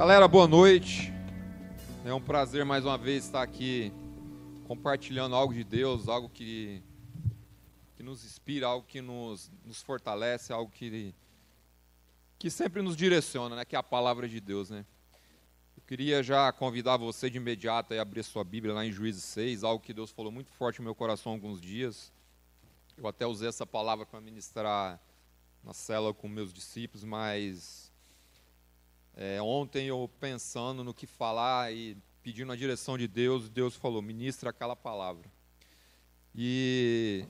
Galera, boa noite. É um prazer mais uma vez estar aqui compartilhando algo de Deus, algo que, que nos inspira, algo que nos, nos fortalece, algo que, que sempre nos direciona, né? que é a palavra de Deus. Né? Eu queria já convidar você de imediato a abrir sua Bíblia lá em Juízes 6, algo que Deus falou muito forte no meu coração há alguns dias. Eu até usei essa palavra para ministrar na cela com meus discípulos, mas é, ontem eu pensando no que falar e pedindo a direção de Deus, Deus falou: ministra aquela palavra. E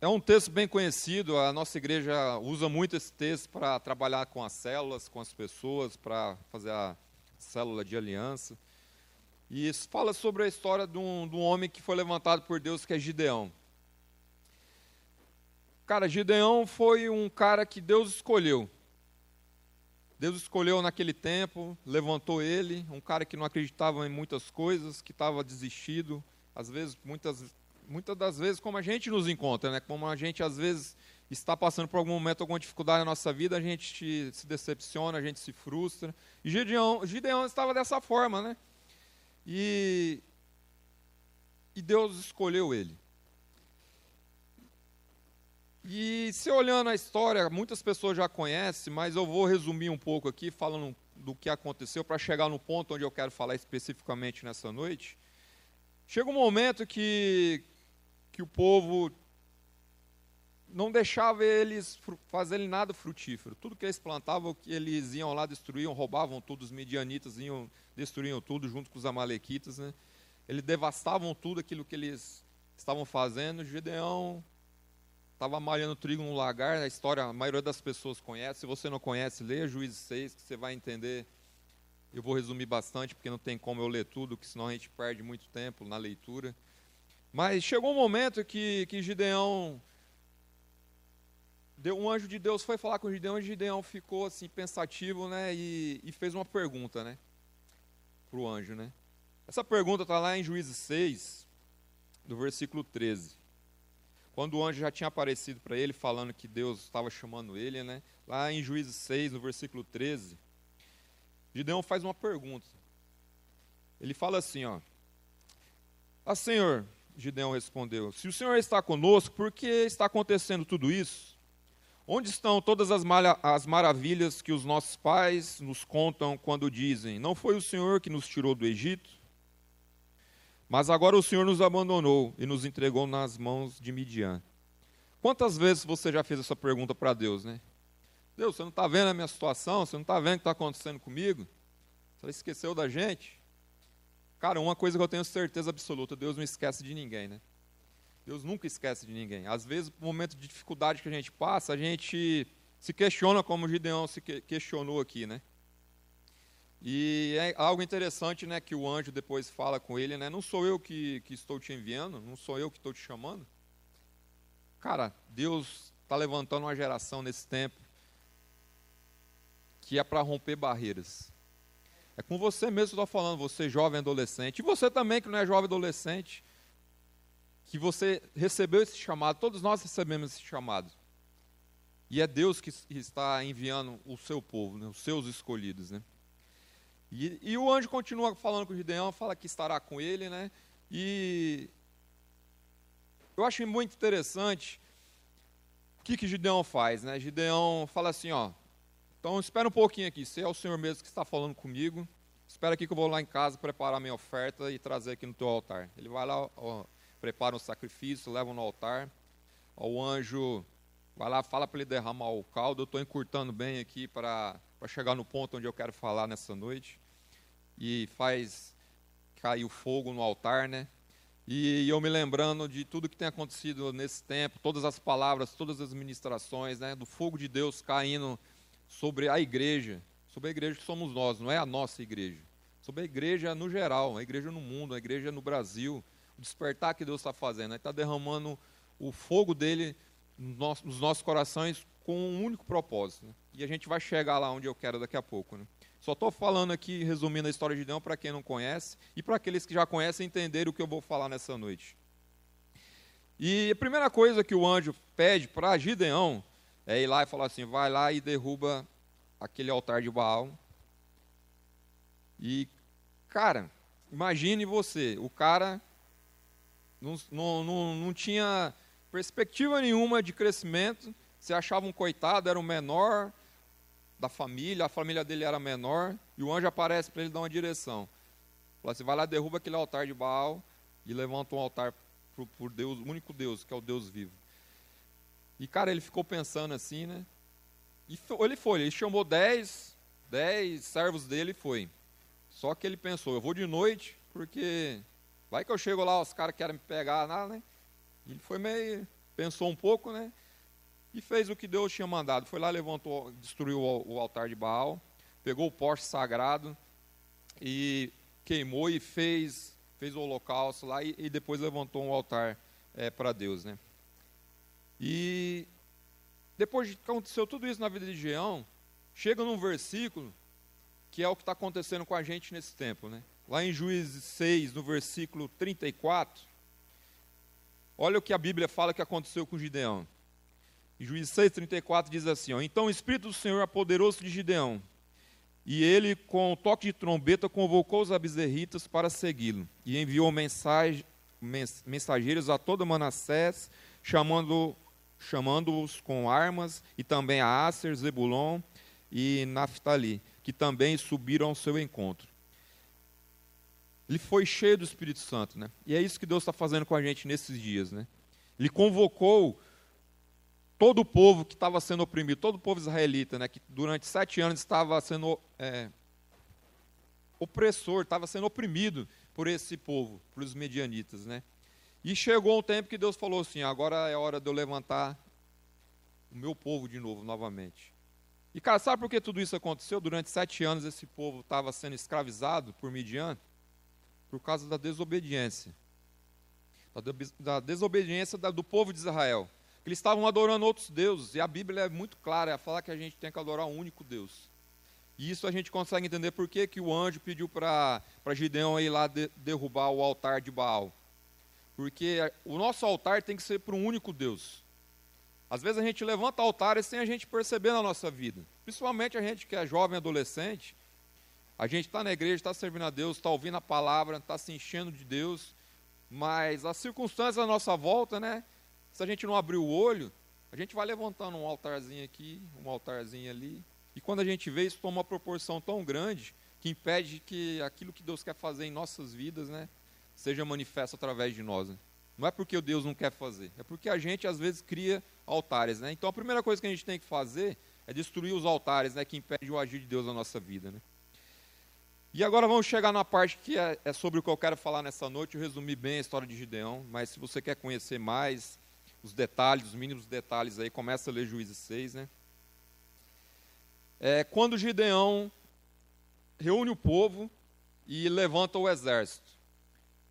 é um texto bem conhecido, a nossa igreja usa muito esse texto para trabalhar com as células, com as pessoas, para fazer a célula de aliança. E isso fala sobre a história de um, de um homem que foi levantado por Deus, que é Gideão. Cara, Gideão foi um cara que Deus escolheu. Deus escolheu naquele tempo, levantou ele, um cara que não acreditava em muitas coisas, que estava desistido, às vezes, muitas, muitas das vezes, como a gente nos encontra, né? como a gente às vezes está passando por algum momento, alguma dificuldade na nossa vida, a gente se decepciona, a gente se frustra. E Gideão, Gideão estava dessa forma, né? E, e Deus escolheu ele. E se olhando a história, muitas pessoas já conhecem, mas eu vou resumir um pouco aqui, falando do que aconteceu, para chegar no ponto onde eu quero falar especificamente nessa noite. Chega um momento que, que o povo não deixava eles fazerem nada frutífero. Tudo que eles plantavam, eles iam lá, destruíam, roubavam tudo, os medianitas iam, destruíam tudo junto com os amalequitas. Né? Eles devastavam tudo aquilo que eles estavam fazendo. Gideão estava malhando trigo no lagar, a história a maioria das pessoas conhece. Se você não conhece, leia Juízes 6, que você vai entender. Eu vou resumir bastante, porque não tem como eu ler tudo, que senão a gente perde muito tempo na leitura. Mas chegou um momento que, que Gideão. Deu, um anjo de Deus foi falar com Gideão e Gideão ficou assim pensativo né, e, e fez uma pergunta né, para o anjo. Né. Essa pergunta está lá em Juízes 6, do versículo 13. Quando o anjo já tinha aparecido para ele, falando que Deus estava chamando ele, né? lá em Juízes 6, no versículo 13, Gideão faz uma pergunta. Ele fala assim, ó. Ah, Senhor, Gideão respondeu, se o Senhor está conosco, por que está acontecendo tudo isso? Onde estão todas as, as maravilhas que os nossos pais nos contam quando dizem, não foi o Senhor que nos tirou do Egito? Mas agora o Senhor nos abandonou e nos entregou nas mãos de Midian. Quantas vezes você já fez essa pergunta para Deus, né? Deus, você não está vendo a minha situação? Você não está vendo o que está acontecendo comigo? Você esqueceu da gente? Cara, uma coisa que eu tenho certeza absoluta, Deus não esquece de ninguém, né? Deus nunca esquece de ninguém. Às vezes, no momento de dificuldade que a gente passa, a gente se questiona como o Gideão se questionou aqui, né? E é algo interessante, né, que o anjo depois fala com ele, né, não sou eu que, que estou te enviando, não sou eu que estou te chamando. Cara, Deus está levantando uma geração nesse tempo que é para romper barreiras. É com você mesmo que eu estou falando, você jovem adolescente, e você também que não é jovem adolescente, que você recebeu esse chamado, todos nós recebemos esse chamado. E é Deus que está enviando o seu povo, né, os seus escolhidos, né? E, e, o anjo continua falando com o Gideão, fala que estará com ele, né? E eu acho muito interessante o que, que Gideão faz, né? Gideão fala assim, ó, então espera um pouquinho aqui, se é o Senhor mesmo que está falando comigo, espera aqui que eu vou lá em casa preparar minha oferta e trazer aqui no teu altar. Ele vai lá, ó, prepara um sacrifício, leva no altar, ó, o anjo vai lá, fala para ele derramar o caldo, eu estou encurtando bem aqui para chegar no ponto onde eu quero falar nessa noite e faz cair o fogo no altar, né? E eu me lembrando de tudo que tem acontecido nesse tempo, todas as palavras, todas as ministrações, né? Do fogo de Deus caindo sobre a igreja, sobre a igreja que somos nós, não é a nossa igreja. Sobre a igreja no geral, a igreja no mundo, a igreja no Brasil, o despertar que Deus está fazendo. Ele está derramando o fogo dele nos nossos corações com um único propósito. Né? E a gente vai chegar lá onde eu quero daqui a pouco. Né? Só estou falando aqui, resumindo a história de Gideão para quem não conhece e para aqueles que já conhecem entenderem o que eu vou falar nessa noite. E a primeira coisa que o anjo pede para Gideão é ir lá e falar assim: vai lá e derruba aquele altar de Baal E, cara, imagine você, o cara não, não, não, não tinha perspectiva nenhuma de crescimento, se achava um coitado, era o menor da família, a família dele era menor, e o anjo aparece para ele dar uma direção. Fala assim, vai lá, derruba aquele altar de Baal e levanta um altar por, Deus, o único Deus, que é o Deus vivo. E, cara, ele ficou pensando assim, né? E ele foi, ele chamou dez, dez servos dele e foi. Só que ele pensou, eu vou de noite, porque vai que eu chego lá, os caras querem me pegar, nada, né? Ele foi meio, pensou um pouco, né? E fez o que Deus tinha mandado. Foi lá, levantou, destruiu o, altar de Baal, pegou o poste sagrado e queimou e fez, fez o holocausto lá e, e depois levantou um altar é, para Deus, né? E depois que aconteceu tudo isso na vida de Geão, chega num versículo que é o que está acontecendo com a gente nesse tempo, né? Lá em Juízes 6, no versículo 34, olha o que a Bíblia fala que aconteceu com Gideão. Em Juízes 6, 34 diz assim: ó, Então o Espírito do Senhor apoderou-se de Gideão, e ele, com o toque de trombeta, convocou os abizerritas para segui-lo, e enviou mensageiros a todo Manassés, chamando chamando-os com armas, e também a Aser, Zebulon e Naphtali, que também subiram ao seu encontro. Ele foi cheio do Espírito Santo, né? E é isso que Deus está fazendo com a gente nesses dias, né? Ele convocou todo o povo que estava sendo oprimido, todo o povo israelita, né? Que durante sete anos estava sendo é, opressor, estava sendo oprimido por esse povo, pelos medianitas, né? E chegou um tempo que Deus falou assim: agora é hora de eu levantar o meu povo de novo, novamente. E, cara, sabe por que tudo isso aconteceu? Durante sete anos esse povo estava sendo escravizado por Midian por causa da desobediência. Da, desobediência do povo de Israel. Eles estavam adorando outros deuses, e a Bíblia é muito clara, é falar que a gente tem que adorar um único Deus. E isso a gente consegue entender por que, que o anjo pediu para Gideão ir lá de, derrubar o altar de Baal. Porque o nosso altar tem que ser para um único Deus. Às vezes a gente levanta altares sem a gente perceber na nossa vida. Principalmente a gente que é jovem, adolescente. A gente está na igreja, está servindo a Deus, está ouvindo a palavra, está se enchendo de Deus. Mas as circunstâncias à nossa volta, né? Se a gente não abrir o olho, a gente vai levantando um altarzinho aqui, um altarzinho ali. E quando a gente vê isso toma uma proporção tão grande que impede que aquilo que Deus quer fazer em nossas vidas, né? seja manifesto através de nós. Né? Não é porque Deus não quer fazer, é porque a gente às vezes cria altares. Né? Então a primeira coisa que a gente tem que fazer é destruir os altares né, que impedem o agir de Deus na nossa vida. Né? E agora vamos chegar na parte que é, é, sobre o que eu quero falar nessa noite. Eu resumi bem a história de Gideão, mas se você quer conhecer mais os detalhes, os mínimos detalhes aí, começa a ler Juízes 6. Né? É, quando Gideão reúne o povo e levanta o exército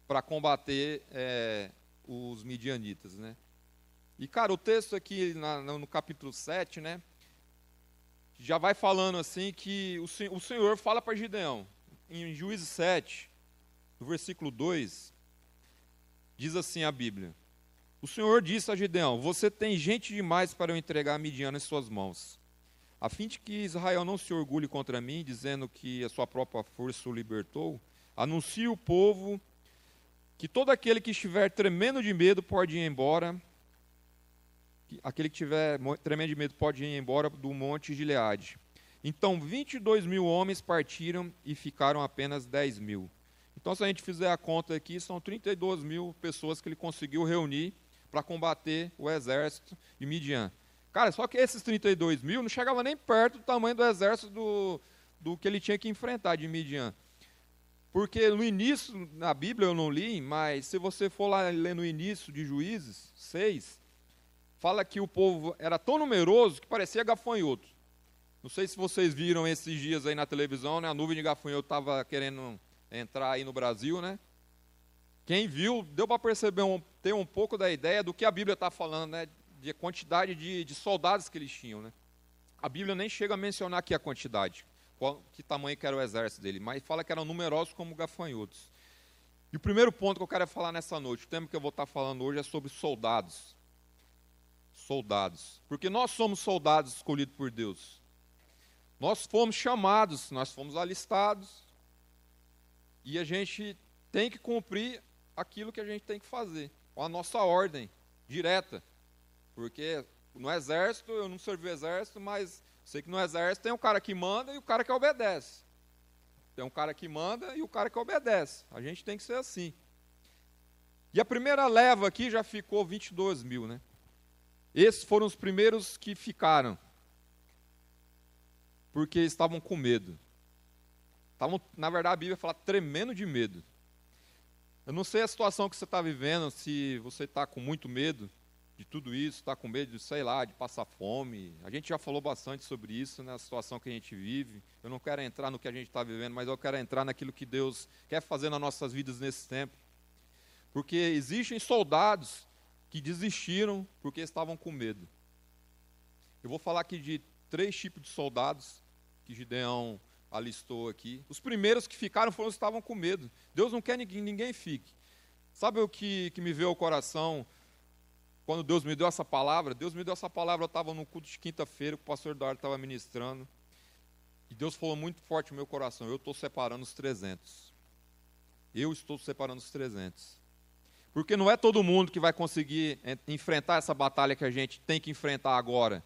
para combater é, os midianitas, né? E, cara, o texto aqui na, no capítulo 7, né? Já vai falando assim que o, o Senhor fala para Gideão, em Juízes 7, no versículo 2, diz assim a Bíblia: O Senhor disse a Gideão: Você tem gente demais para eu entregar a Midian em suas mãos, a fim de que Israel não se orgulhe contra mim, dizendo que a sua própria força o libertou. Anuncie o povo que todo aquele que estiver tremendo de medo pode ir embora, aquele que estiver tremendo de medo pode ir embora do monte Gileade. Então 22 mil homens partiram e ficaram apenas 10 mil. Então, se a gente fizer a conta aqui, são 32 mil pessoas que ele conseguiu reunir para combater o exército de Midian. Cara, só que esses 32 mil não chegavam nem perto do tamanho do exército do, do que ele tinha que enfrentar de Midian. Porque no início, na Bíblia eu não li, mas se você for lá ler no início de Juízes 6, fala que o povo era tão numeroso que parecia gafanhoto. Não sei se vocês viram esses dias aí na televisão, né? A nuvem de gafanhoto estava querendo entrar aí no Brasil, né? Quem viu, deu para perceber, um, ter um pouco da ideia do que a Bíblia está falando, né? De quantidade de, de soldados que eles tinham, né? A Bíblia nem chega a mencionar aqui a quantidade qual, que tamanho que era o exército dele, mas fala que eram numerosos como gafanhotos. E o primeiro ponto que eu quero falar nessa noite, o tema que eu vou estar falando hoje é sobre soldados. Soldados. Porque nós somos soldados escolhidos por Deus. Nós fomos chamados, nós fomos alistados, E a gente tem que cumprir aquilo que a gente tem que fazer, a nossa ordem direta. Porque no exército, eu não servi o exército, mas sei que no exército tem um cara que manda e o cara que obedece. Tem um cara que manda e o cara que obedece. A gente tem que ser assim. E a primeira leva aqui já ficou 22 mil, né? Esses foram os primeiros que ficaram. Porque estavam com medo. Estavam, na verdade, a Bíblia fala tremendo de medo. Eu não sei a situação que você está vivendo, se você está com muito medo de tudo isso, está com medo de, sei lá, de passar fome. A gente já falou bastante sobre isso, na né, situação que a gente vive. Eu não quero entrar no que a gente está vivendo, mas eu quero entrar naquilo que Deus quer fazer nas nossas vidas nesse tempo. Porque existem soldados que desistiram porque estavam com medo. Eu vou falar aqui de três tipos de soldados que Gideão alistou aqui. Os primeiros que ficaram foram os que estavam com medo. Deus não quer que ninguém fique. Sabe o que, que me veio ao coração quando Deus me deu essa palavra? Deus me deu essa palavra, eu estava no culto de quinta-feira, o pastor Eduardo estava ministrando. E Deus falou muito forte no meu coração: eu estou separando os 300. Eu estou separando os 300. Porque não é todo mundo que vai conseguir enfrentar essa batalha que a gente tem que enfrentar agora,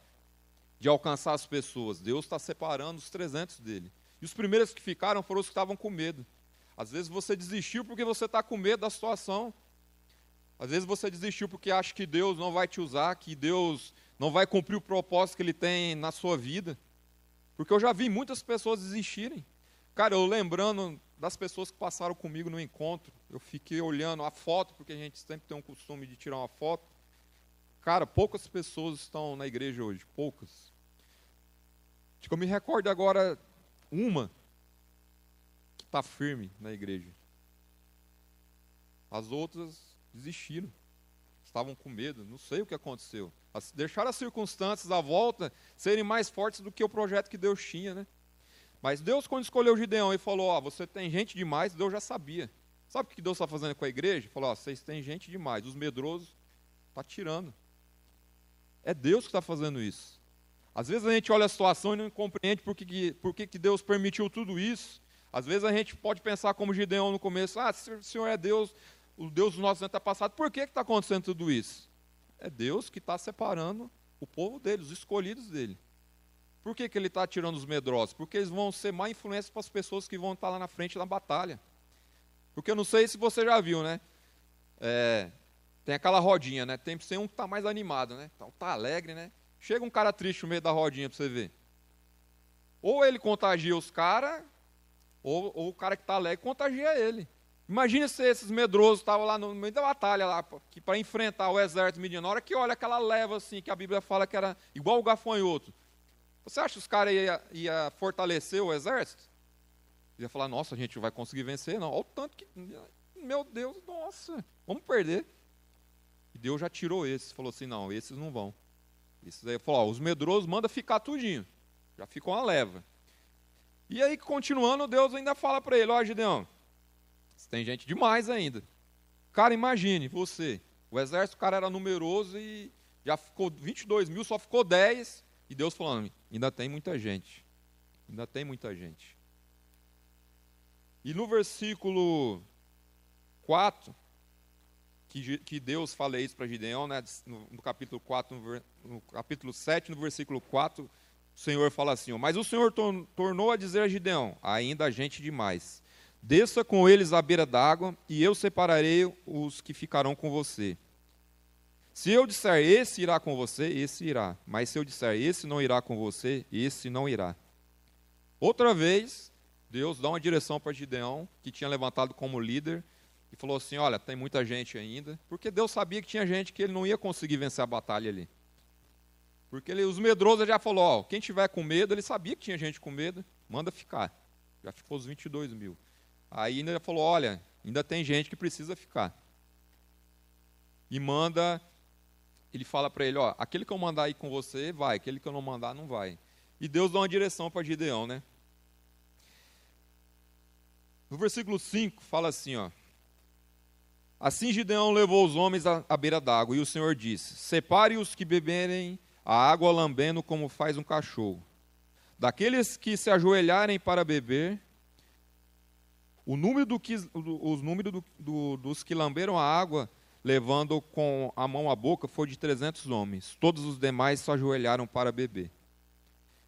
de alcançar as pessoas. Deus está separando os 300 dele. E os primeiros que ficaram foram os que estavam com medo. Às vezes você desistiu porque você está com medo da situação. Às vezes você desistiu porque acha que Deus não vai te usar, que Deus não vai cumprir o propósito que Ele tem na sua vida. Porque eu já vi muitas pessoas desistirem. Cara, eu lembrando das pessoas que passaram comigo no encontro, eu fiquei olhando a foto, porque a gente sempre tem um costume de tirar uma foto. Cara, poucas pessoas estão na igreja hoje, poucas. Acho que eu me recordo agora uma que está firme na igreja. As outras desistiram, estavam com medo, não sei o que aconteceu. deixaram as circunstâncias à volta serem mais fortes do que o projeto que Deus tinha, né? Mas Deus, quando escolheu Gideão e falou: Ó, você tem gente demais, Deus já sabia. Sabe o que Deus está fazendo com a igreja? Falou: Ó, vocês têm gente demais, os medrosos está tirando. É Deus que está fazendo isso. Às vezes a gente olha a situação e não compreende por que, por que, que Deus permitiu tudo isso. Às vezes a gente pode pensar como Gideão no começo: Ah, se o Senhor é Deus, o Deus dos nossos antepassados, por que está acontecendo tudo isso? É Deus que está separando o povo dele, os escolhidos dele. Por que, que ele está tirando os medrosos? Porque eles vão ser má influência para as pessoas que vão estar lá na frente na batalha. Porque eu não sei se você já viu, né? É, tem aquela rodinha, né? Tem ser um que está mais animado, né? Então tá alegre, né? Chega um cara triste no meio da rodinha para você ver. Ou ele contagia os caras, ou, ou, o cara que está alegre contagia ele. Imagina se esses medrosos estavam lá no meio da batalha lá, para enfrentar o exército mediano. Na hora que olha aquela leva assim, que a Bíblia fala que era igual o gafanhoto. Você acha que os caras iam ia fortalecer o exército? Ia falar, nossa, a gente vai conseguir vencer? Não, olha o tanto que. Meu Deus, nossa, vamos perder. E Deus já tirou esses, falou assim: não, esses não vão. Aí falou: ó, os medrosos manda ficar tudinho. Já ficou uma leva. E aí, continuando, Deus ainda fala para ele: ó, Gideão, tem gente demais ainda. Cara, imagine, você, o exército, o cara era numeroso e já ficou 22 mil, só ficou 10. E Deus falando: ainda tem muita gente. Ainda tem muita gente. E no versículo 4, que, que Deus fala isso para Gideão, né, no, no, capítulo 4, no, no, capítulo 7, no versículo 4, o Senhor fala assim: Mas o Senhor tornou a dizer a Gideão: ainda gente demais. Desça com eles à beira d'água, e eu separarei os que ficarão com você. Se eu disser esse irá com você, esse irá. Mas se eu disser esse não irá com você, esse não irá. Outra vez, Deus dá uma direção para Gideão, que tinha levantado como líder, e falou assim: Olha, tem muita gente ainda. Porque Deus sabia que tinha gente que ele não ia conseguir vencer a batalha ali. Porque ele, os medrosos já falou: Ó, quem tiver com medo, ele sabia que tinha gente com medo, manda ficar. Já ficou os 22 mil. Aí ainda falou: Olha, ainda tem gente que precisa ficar. E manda ele fala para ele, ó, aquele que eu mandar ir com você, vai, aquele que eu não mandar, não vai. E Deus dá uma direção para Gideão, né? No versículo 5 fala assim, ó. Assim Gideão levou os homens à, beira d'água, e o Senhor disse: Separe os que beberem a água lambendo como faz um cachorro. Daqueles que se ajoelharem para beber, O número do que, os números do, do, dos que lamberam a água, levando com a mão à boca, foi de 300 homens. Todos os demais se ajoelharam para beber.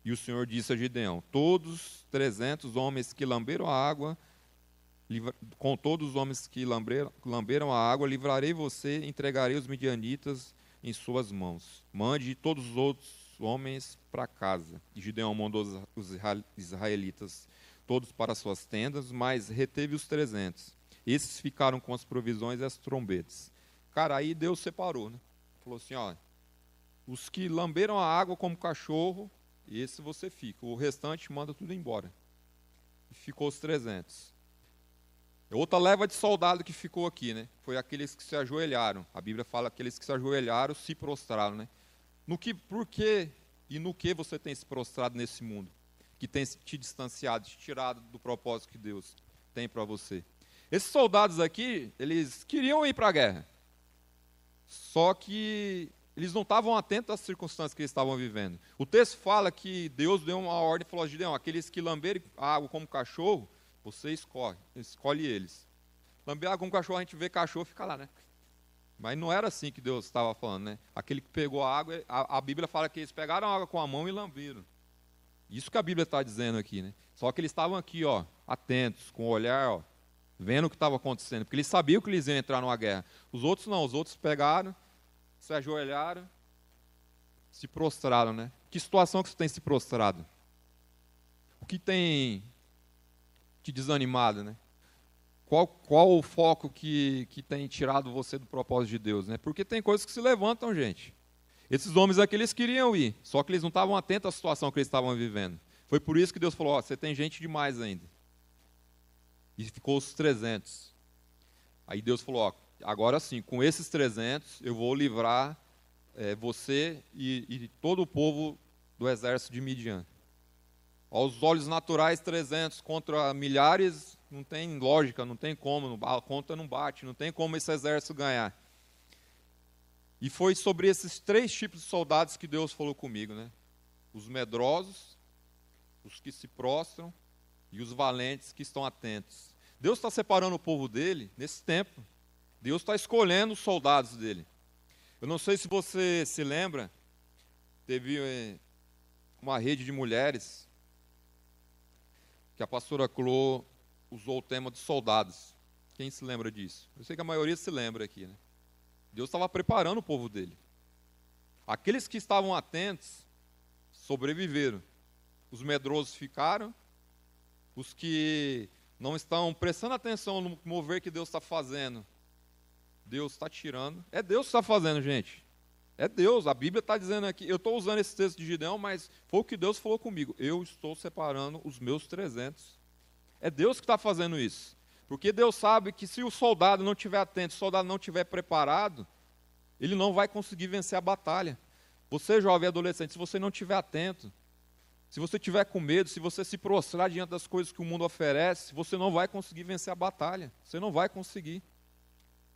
E o Senhor disse a Gideão: Todos 300 homens que lamberam a água, com todos os homens que lamberam, a água, livrarei você, entregarei os midianitas em suas mãos. Mande todos os outros homens para casa. E Gideão mandou os israelitas todos para suas tendas, mas reteve os trezentos. Esses ficaram com as provisões e as trombetas. Cara, aí Deus separou, né? Falou assim, ó, os que lamberam a água como cachorro, esse você fica. O restante manda tudo embora. Ficou os trezentos. Outra leva de soldado que ficou aqui, né? Foi aqueles que se ajoelharam. A Bíblia fala aqueles que se ajoelharam se prostraram, né? No que, por que e no que você tem se prostrado nesse mundo? Que tem te distanciado, te tirado do propósito que Deus tem para você. Esses soldados aqui, eles queriam ir para a guerra. Só que eles não estavam atentos às circunstâncias que eles estavam vivendo. O texto fala que Deus deu uma ordem e falou a Gideão, aqueles que lamberem água como cachorro, você escolhe, escolhe eles. Lamber água como cachorro, a gente vê cachorro fica lá, né? Mas não era assim que Deus estava falando, né? Aquele que pegou a água, a, a Bíblia fala que eles pegaram a água com a mão e lamberam. Isso que a Bíblia está dizendo aqui, né? Só que eles estavam aqui, ó, atentos, com o olhar, ó, vendo o que estava acontecendo, porque eles sabiam que eles iam entrar numa guerra. Os outros não, os outros pegaram, se ajoelharam, se prostraram, né? Que situação que você tem se prostrado? O que tem te desanimado, né? Qual, qual o foco que, que tem tirado você do propósito de Deus, né? Porque tem coisas que se levantam, gente. Esses homens aqui, eles queriam ir, só que eles não estavam atentos à situação que eles estavam vivendo. Foi por isso que Deus falou, ó, você tem gente demais ainda. E ficou os 300. Aí Deus falou, ó, agora sim, com esses 300, eu vou livrar é, você e, e todo o povo do exército de Midian. Aos olhos naturais, 300 contra milhares, não tem lógica, não tem como, a conta não bate, não tem como esse exército ganhar. E foi sobre esses três tipos de soldados que Deus falou comigo, né? Os medrosos, os que se prostram e os valentes que estão atentos. Deus está separando o povo dele nesse tempo. Deus está escolhendo os soldados dele. Eu não sei se você se lembra, teve eh, uma rede de mulheres que a pastora Clô usou o tema de soldados. Quem se lembra disso? Eu sei que a maioria se lembra aqui. Né? Deus estava preparando o povo dele. Aqueles que estavam atentos sobreviveram. Os medrosos ficaram. Os que não estão prestando atenção no mover que Deus está fazendo, Deus está tirando. É Deus que está fazendo, gente. É Deus, a Bíblia está dizendo aqui, eu estou usando esse texto de Gideão, mas foi o que Deus falou comigo. Eu estou separando os meus 300. É Deus que está fazendo isso. Porque Deus sabe que se o soldado não estiver atento, se o soldado não estiver preparado, ele não vai conseguir vencer a batalha. Você, jovem adolescente, se você não estiver atento, se você estiver com medo, se você se prostrar diante das coisas que o mundo oferece, você não vai conseguir vencer a batalha. Você não vai conseguir.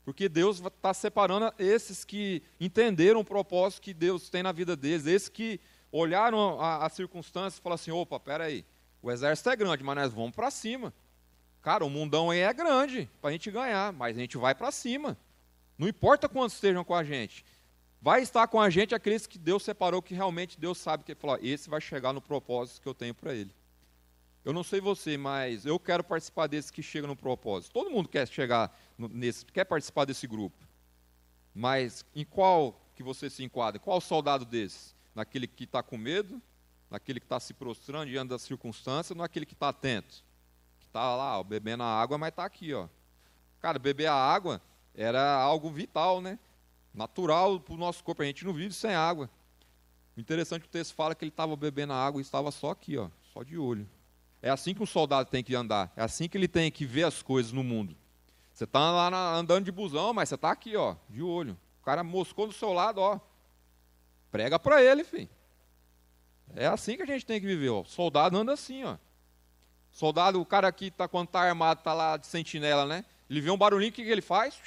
Porque Deus está separando esses que entenderam o propósito que Deus tem na vida deles, esses que olharam as circunstâncias e falaram assim: opa, peraí, o exército é grande, mas nós vamos para cima. Cara, o mundão aí é grande para a gente ganhar, mas a gente vai para cima. Não importa quantos estejam com a gente. Vai estar com a gente aqueles que Deus separou, que realmente Deus sabe que ele falou: esse vai chegar no propósito que eu tenho para ele. Eu não sei você, mas eu quero participar desses que chegam no propósito. Todo mundo quer chegar nesse, quer participar desse grupo. Mas em qual que você se enquadra? Qual soldado desses? Naquele que está com medo? Naquele que está se prostrando diante das circunstâncias? Naquele que está atento? Que está lá, ó, bebendo a água, mas está aqui, ó. Cara, beber a água era algo vital, né? Natural para o nosso corpo. A gente não vive sem água. Interessante é que o texto fala que ele estava bebendo a água e estava só aqui, ó, só de olho. É assim que um soldado tem que andar. É assim que ele tem que ver as coisas no mundo. Você está lá na, andando de busão, mas você está aqui, ó, de olho. O cara moscou do seu lado, ó. Prega para ele, filho. É assim que a gente tem que viver, ó. Soldado anda assim, ó. Soldado, o cara aqui tá quando tá armado, tá lá de sentinela, né? Ele vê um barulhinho, o que, que ele faz?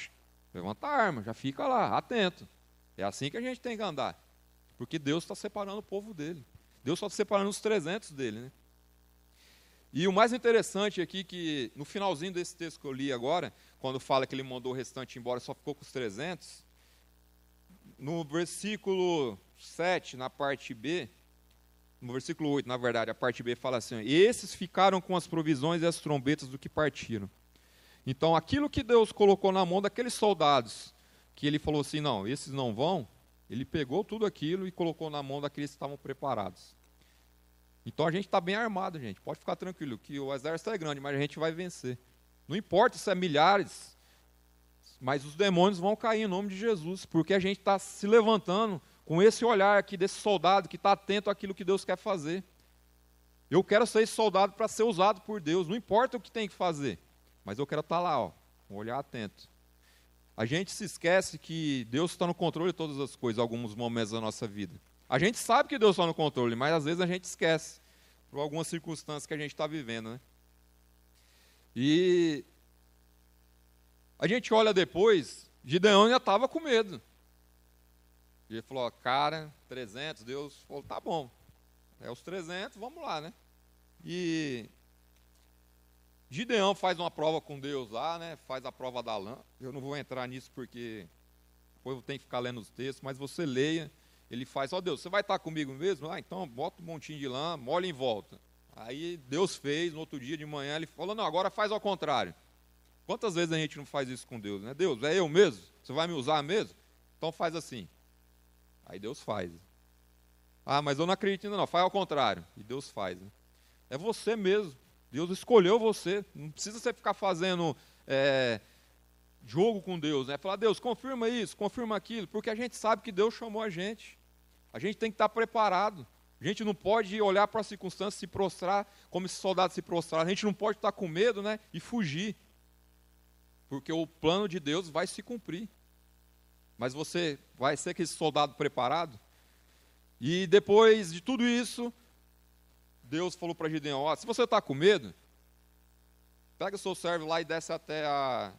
Levanta a arma, já fica lá, atento. É assim que a gente tem que andar. Porque Deus está separando o povo dele. Deus está separando os 300 dele, né? E o mais interessante aqui que no finalzinho desse texto que eu li agora, quando fala que ele mandou o restante embora, só ficou com os 300, no versículo 7, na parte B, no versículo 8, na verdade, a parte B fala assim: esses ficaram com as provisões e as trombetas do que partiram. Então, aquilo que Deus colocou na mão daqueles soldados, que ele falou assim: não, esses não vão, ele pegou tudo aquilo e colocou na mão daqueles que estavam preparados. Então a gente está bem armado, gente. Pode ficar tranquilo, que o exército é grande, mas a gente vai vencer. Não importa se é milhares, mas os demônios vão cair em nome de Jesus, porque a gente está se levantando com esse olhar aqui desse soldado que está atento àquilo que Deus quer fazer. Eu quero ser esse soldado para ser usado por Deus, não importa o que tem que fazer, mas eu quero estar tá lá, ó, um olhar atento. A gente se esquece que Deus está no controle de todas as coisas, alguns momentos da nossa vida. A gente sabe que Deus está no controle, mas às vezes a gente esquece, por algumas circunstâncias que a gente está vivendo. Né? E a gente olha depois, Gideão já estava com medo. Ele falou, cara, 300, Deus falou, tá bom. É os 300, vamos lá, né? E Gideão faz uma prova com Deus lá, né? Faz a prova da lã. Eu não vou entrar nisso porque depois eu tenho que ficar lendo os textos, mas você leia. Ele faz, ó oh, Deus, você vai estar comigo mesmo? Ah, então bota um montinho de lã, molha em volta. Aí Deus fez, no outro dia de manhã, ele falou, não, agora faz ao contrário. Quantas vezes a gente não faz isso com Deus, né? Deus, é eu mesmo? Você vai me usar mesmo? Então faz assim. Aí Deus faz. Ah, mas eu não acredito ainda não, faz ao contrário. E Deus faz. Né? É você mesmo. Deus escolheu você. Não precisa você ficar fazendo é, jogo com Deus, né? Falar, Deus, confirma isso, confirma aquilo, porque a gente sabe que Deus chamou a gente. A gente tem que estar preparado. A gente não pode olhar para as circunstâncias se prostrar como esses soldados se prostraram. A gente não pode estar com medo né, e fugir. Porque o plano de Deus vai se cumprir. Mas você vai ser aquele soldado preparado? E depois de tudo isso, Deus falou para Gideão: ó, se você está com medo, pega o seu servo lá e desce até a,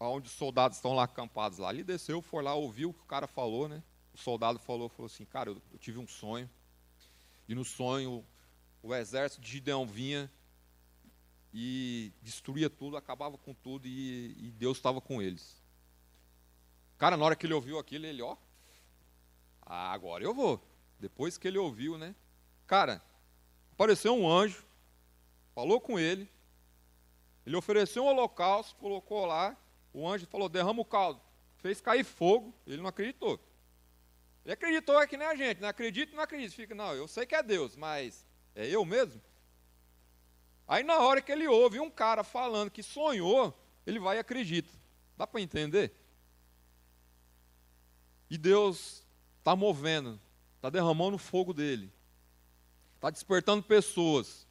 aonde os soldados estão lá acampados lá. Ele desceu, foi lá, ouviu o que o cara falou, né? O soldado falou, falou assim, cara, eu, eu tive um sonho. E no sonho, o exército de Gideão vinha e destruía tudo, acabava com tudo e, e Deus estava com eles. Cara, na hora que ele ouviu aquilo, ele, ó, agora eu vou. Depois que ele ouviu, né? Cara, apareceu um anjo, falou com ele, ele ofereceu um holocausto, colocou lá, o anjo falou, derrama o caldo. Fez cair fogo, ele não acreditou. Ele acreditou é que nem a gente, não acredita, não acredita. Fica, não, eu sei que é Deus, mas é eu mesmo? Aí na hora que ele ouve um cara falando que sonhou, ele vai e acredita. Dá para entender? E Deus está movendo, está derramando o fogo dele, está despertando pessoas,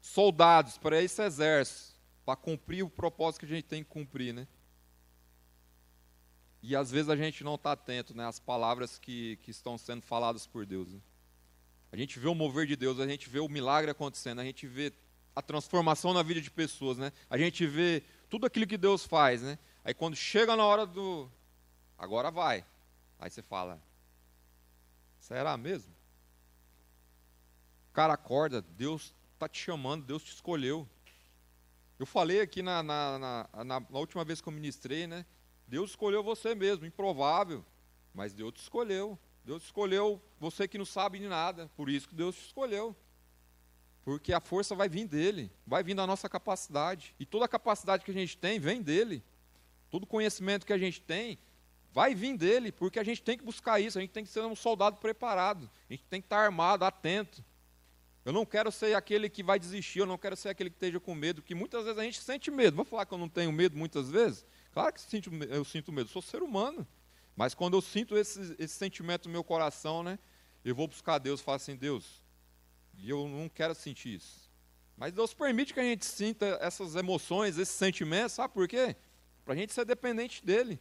soldados para esse exército, para cumprir o propósito que a gente tem que cumprir, né? E às vezes a gente não está atento né, às palavras que, que estão sendo faladas por Deus. Né? A gente vê o mover de Deus, a gente vê o milagre acontecendo, a gente vê a transformação na vida de pessoas, né? A gente vê tudo aquilo que Deus faz, né? Aí quando chega na hora do, agora vai. Aí você fala, será mesmo? O cara acorda, Deus está te chamando, Deus te escolheu. Eu falei aqui na, na, na, na, última vez que eu ministrei, né? Deus escolheu você mesmo, improvável, mas Deus te escolheu. Deus escolheu você que não sabe de nada, por isso que Deus te escolheu. Porque a força vai vir dele, vai vir da nossa capacidade. E toda a capacidade que a gente tem vem dele. Todo conhecimento que a gente tem vai vir dele, porque a gente tem que buscar isso, a gente tem que ser um soldado preparado, a gente tem que estar armado, atento. Eu não quero ser aquele que vai desistir, eu não quero ser aquele que esteja com medo, porque muitas vezes a gente sente medo. Vou falar que eu não tenho medo muitas vezes? Claro que eu sinto, eu medo, sou ser humano. Mas quando eu sinto esse, esse sentimento no meu coração, né, eu vou buscar Deus e falo assim, Deus, e eu não quero sentir isso. Mas Deus permite que a gente sinta essas emoções, esses sentimentos, sabe por quê? Para a gente ser dependente dele.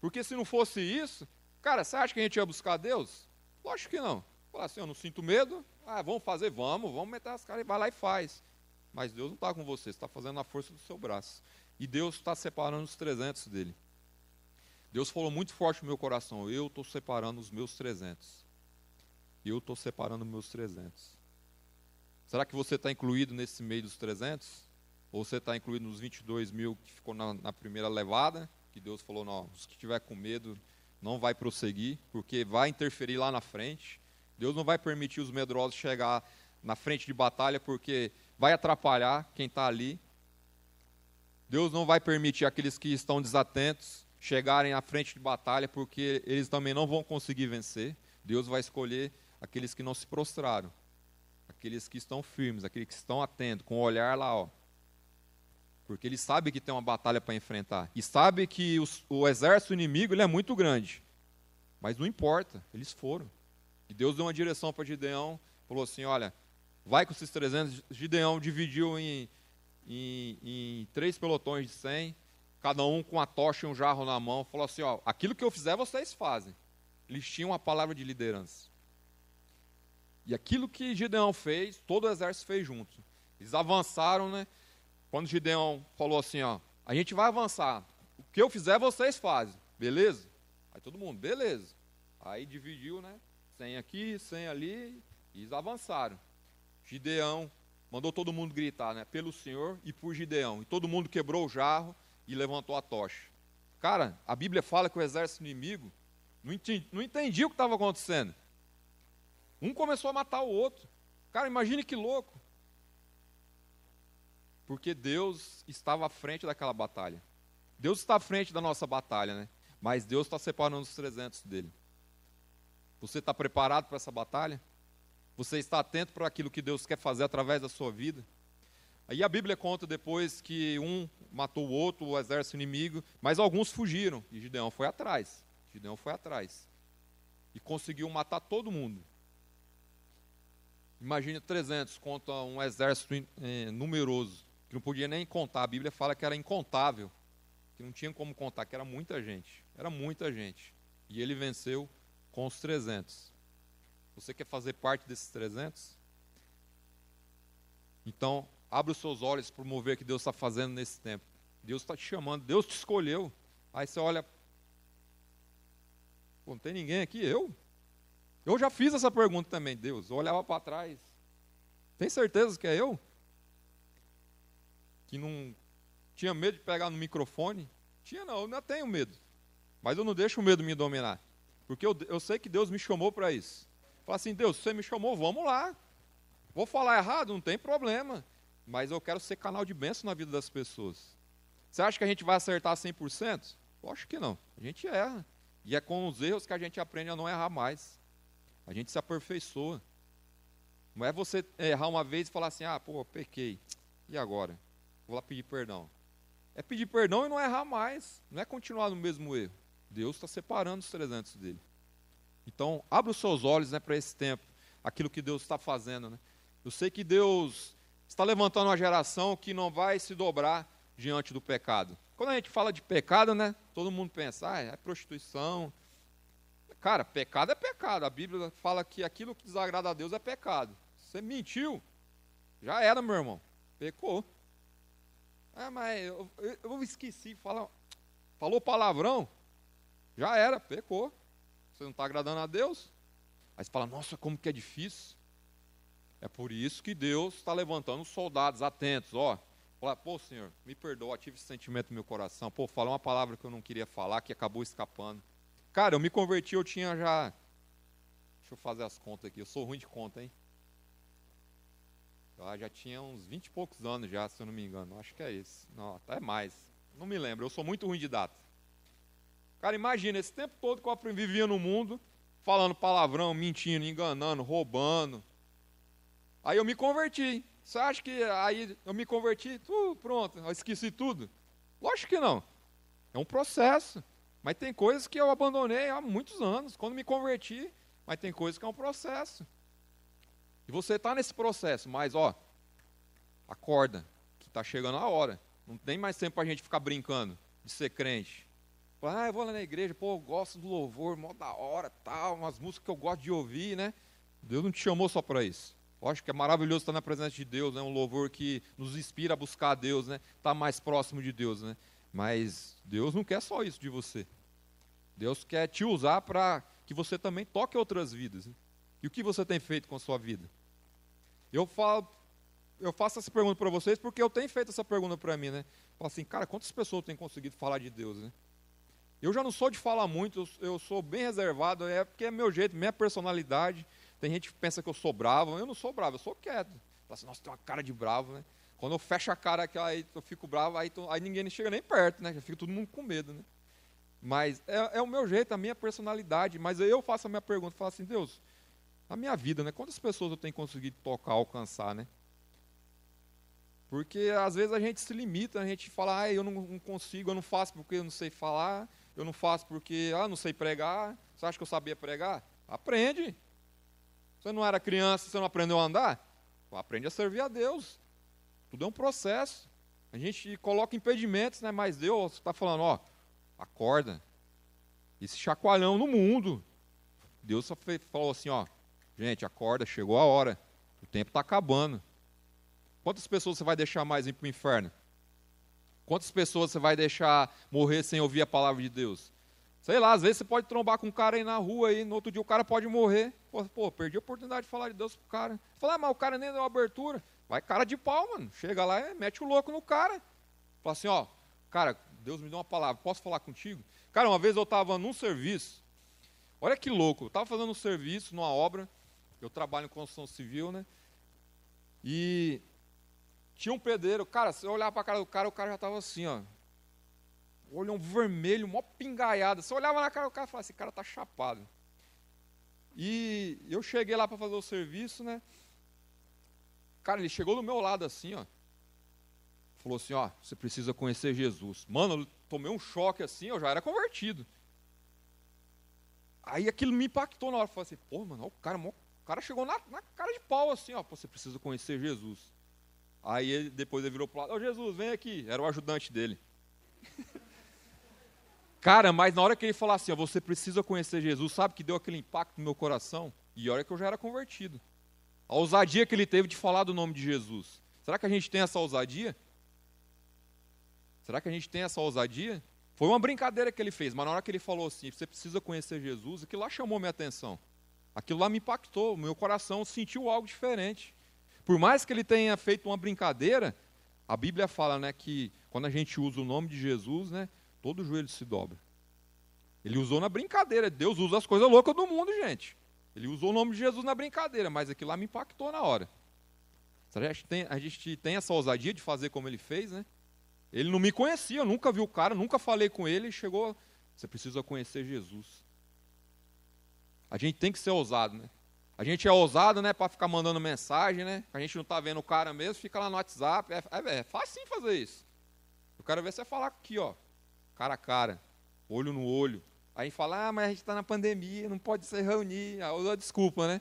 Porque se não fosse isso, cara, você acha que a gente ia buscar Deus? Lógico que não. Falar assim, eu não sinto medo, ah, vamos fazer, vamos, vamos meter as caras e vai lá e faz. Mas Deus não está com você, está fazendo a força do seu braço. E Deus está separando os 300 dele. Deus falou muito forte no meu coração, eu estou separando os meus 300. Eu estou separando os meus 300. Será que você está incluído nesse meio dos 300? Ou você está incluído nos 22 mil que ficou na, na primeira levada? Que Deus falou, não, os que tiver com medo não vai prosseguir, porque vai interferir lá na frente. Deus não vai permitir os medrosos chegar na frente de batalha, porque vai atrapalhar quem está ali. Deus não vai permitir aqueles que estão desatentos chegarem à frente de batalha, porque eles também não vão conseguir vencer. Deus vai escolher aqueles que não se prostraram, aqueles que estão firmes, aqueles que estão atentos, com o olhar lá, ó. Porque ele sabe que tem uma batalha para enfrentar. E sabe que os, o exército inimigo ele é muito grande. Mas não importa, eles foram. E Deus deu uma direção para Gideão, falou assim: olha, vai com esses 300. Gideão dividiu em, em, em três pelotões de 100, cada um com a tocha e um jarro na mão. Falou assim: ó, aquilo que eu fizer, vocês fazem. Eles tinham uma palavra de liderança. E aquilo que Gideão fez, todo o exército fez junto. Eles avançaram, né? Quando Gideão falou assim, ó, a gente vai avançar. O que eu fizer, vocês fazem. Beleza? Aí todo mundo, beleza. Aí dividiu, né? 100 aqui, 100 ali, e eles avançaram. Gideão mandou todo mundo gritar, né? Pelo Senhor e por Gideão. E todo mundo quebrou o jarro e levantou a tocha. Cara, a Bíblia fala que o exército inimigo não entendia, não entendia o que estava acontecendo. Um começou a matar o outro. Cara, imagine que louco. Porque Deus estava à frente daquela batalha. Deus está à frente da nossa batalha, né? Mas Deus está separando os 300 dele. Você está preparado para essa batalha? Você está atento para aquilo que Deus quer fazer através da sua vida? Aí a Bíblia conta depois que um matou o outro, o exército inimigo, mas alguns fugiram e Gideão foi atrás. Gideão foi atrás e conseguiu matar todo mundo. Imagine 300 contra um exército eh, numeroso, que não podia nem contar. A Bíblia fala que era incontável, que não tinha como contar, que era muita gente. Era muita gente. E ele venceu com os 300. Você quer fazer parte desses 300? Então, abre os seus olhos para mover o que Deus está fazendo nesse tempo. Deus está te chamando, Deus te escolheu. Aí você olha, Pô, não tem ninguém aqui? Eu? Eu já fiz essa pergunta também, Deus. Eu olhava para trás. Tem certeza que é eu? Que não tinha medo de pegar no microfone? Tinha não, eu ainda tenho medo. Mas eu não deixo o medo me dominar. Porque eu, eu sei que Deus me chamou para isso. Fala assim, Deus, você me chamou, vamos lá. Vou falar errado, não tem problema. Mas eu quero ser canal de bênção na vida das pessoas. Você acha que a gente vai acertar 100%? Eu acho que não. A gente erra. E é com os erros que a gente aprende a não errar mais. A gente se aperfeiçoa. Não é você errar uma vez e falar assim, ah, pô, pequei. E agora? Vou lá pedir perdão. É pedir perdão e não errar mais. Não é continuar no mesmo erro. Deus está separando os 300 dele. Então, abra os seus olhos né, para esse tempo. Aquilo que Deus está fazendo. Né? Eu sei que Deus está levantando uma geração que não vai se dobrar diante do pecado. Quando a gente fala de pecado, né? Todo mundo pensa, ah, é prostituição. Cara, pecado é pecado. A Bíblia fala que aquilo que desagrada a Deus é pecado. Você mentiu, já era, meu irmão. Pecou. Ah, mas eu, eu, eu esqueci, fala, falou palavrão, já era, pecou. Você não está agradando a Deus? Aí você fala, nossa, como que é difícil. É por isso que Deus está levantando soldados atentos, ó. Falar, pô, Senhor, me perdoa, tive esse sentimento no meu coração. Pô, falar uma palavra que eu não queria falar, que acabou escapando. Cara, eu me converti, eu tinha já. Deixa eu fazer as contas aqui, eu sou ruim de conta, hein? Eu já tinha uns 20 e poucos anos já, se eu não me engano. Acho que é esse. Não, até mais. Não me lembro, eu sou muito ruim de data. Cara, imagina, esse tempo todo que eu vivia no mundo, falando palavrão, mentindo, enganando, roubando. Aí eu me converti. Você acha que aí eu me converti, pronto, eu esqueci tudo? Lógico que não. É um processo. Mas tem coisas que eu abandonei há muitos anos, quando me converti, mas tem coisas que é um processo. E você está nesse processo, mas ó, acorda, que está chegando a hora. Não tem mais tempo para a gente ficar brincando de ser crente. Ah, eu vou lá na igreja, pô, eu gosto do louvor, mó da hora, tal, umas músicas que eu gosto de ouvir, né? Deus não te chamou só para isso. Lógico que é maravilhoso estar na presença de Deus, né? um louvor que nos inspira a buscar a Deus, né? estar tá mais próximo de Deus. Né? Mas Deus não quer só isso de você. Deus quer te usar para que você também toque outras vidas. Né? E o que você tem feito com a sua vida? Eu falo, eu faço essa pergunta para vocês porque eu tenho feito essa pergunta para mim, né? Falo assim, cara, quantas pessoas têm conseguido falar de Deus, né? Eu já não sou de falar muito, eu, sou bem reservado, é porque é meu jeito, minha personalidade. Tem gente que pensa que eu sou bravo, eu não sou bravo, eu sou quieto. Fala assim, nossa, tem uma cara de bravo, né? Quando eu fecho a cara, aí eu fico bravo, aí, aí ninguém chega nem perto, né? Já fica todo mundo com medo, né? Mas é, é, o meu jeito, a minha personalidade. Mas eu faço a minha pergunta, falo assim, Deus, a minha vida, né? Quantas pessoas eu tenho conseguido tocar, alcançar, né? Porque às vezes a gente se limita, a gente fala, ah, eu não, não consigo, eu não faço porque eu não sei falar, eu não faço porque, ah, não sei pregar. Você acha que eu sabia pregar? Aprende. Você não era criança, você não aprendeu a andar? Aprende a servir a Deus. Tudo é um processo. A gente coloca impedimentos, né? mas Deus está falando, ó, acorda. Esse chacoalhão no mundo. Deus só falou assim, ó, gente, acorda, chegou a hora. O tempo está acabando. Quantas pessoas você vai deixar mais ir para o inferno? Quantas pessoas você vai deixar morrer sem ouvir a palavra de Deus? Sei lá, às vezes você pode trombar com um cara aí na rua aí, no outro dia o cara pode morrer. Pô, pô perdi a oportunidade de falar de Deus pro cara. Falar, ah, mas o cara nem deu abertura. Vai cara de pau, mano. Chega lá e mete o louco no cara. Fala assim, ó, cara, Deus me deu uma palavra, posso falar contigo? Cara, uma vez eu estava num serviço, olha que louco, eu estava fazendo um serviço numa obra, eu trabalho em construção civil, né? E tinha um pedreiro, cara, se eu olhar para a cara do cara, o cara já estava assim, ó. Olhão vermelho, mó pingaiada. Você olhava na cara do cara e falava, esse cara tá chapado. E eu cheguei lá para fazer o serviço, né? Cara, ele chegou do meu lado assim, ó falou assim: ó, você precisa conhecer Jesus. Mano, eu tomei um choque assim, eu já era convertido. Aí aquilo me impactou na hora. Eu falei assim: pô, mano, o cara, o cara chegou na, na cara de pau assim: ó, você precisa conhecer Jesus. Aí ele, depois ele virou pro lado: Ô Jesus, vem aqui. Era o ajudante dele. Cara, mas na hora que ele falou assim, ó, você precisa conhecer Jesus, sabe que deu aquele impacto no meu coração? E olha que eu já era convertido. A ousadia que ele teve de falar do nome de Jesus. Será que a gente tem essa ousadia? Será que a gente tem essa ousadia? Foi uma brincadeira que ele fez, mas na hora que ele falou assim, você precisa conhecer Jesus, aquilo lá chamou minha atenção. Aquilo lá me impactou, meu coração sentiu algo diferente. Por mais que ele tenha feito uma brincadeira, a Bíblia fala né, que quando a gente usa o nome de Jesus, né, todo joelho se dobra. Ele usou na brincadeira, Deus usa as coisas loucas do mundo, gente. Ele usou o nome de Jesus na brincadeira, mas aquilo lá me impactou na hora. A gente tem, a gente tem essa ousadia de fazer como ele fez, né? Ele não me conhecia, eu nunca vi o cara, nunca falei com ele, e chegou, você precisa conhecer Jesus. A gente tem que ser ousado, né? A gente é ousado, né, para ficar mandando mensagem, né? A gente não está vendo o cara mesmo, fica lá no WhatsApp. É, é, é fácil fazer isso. Eu quero ver você falar aqui, ó, cara a cara, olho no olho. Aí fala, ah, mas a gente está na pandemia, não pode se reunir. Aí eu desculpa, né?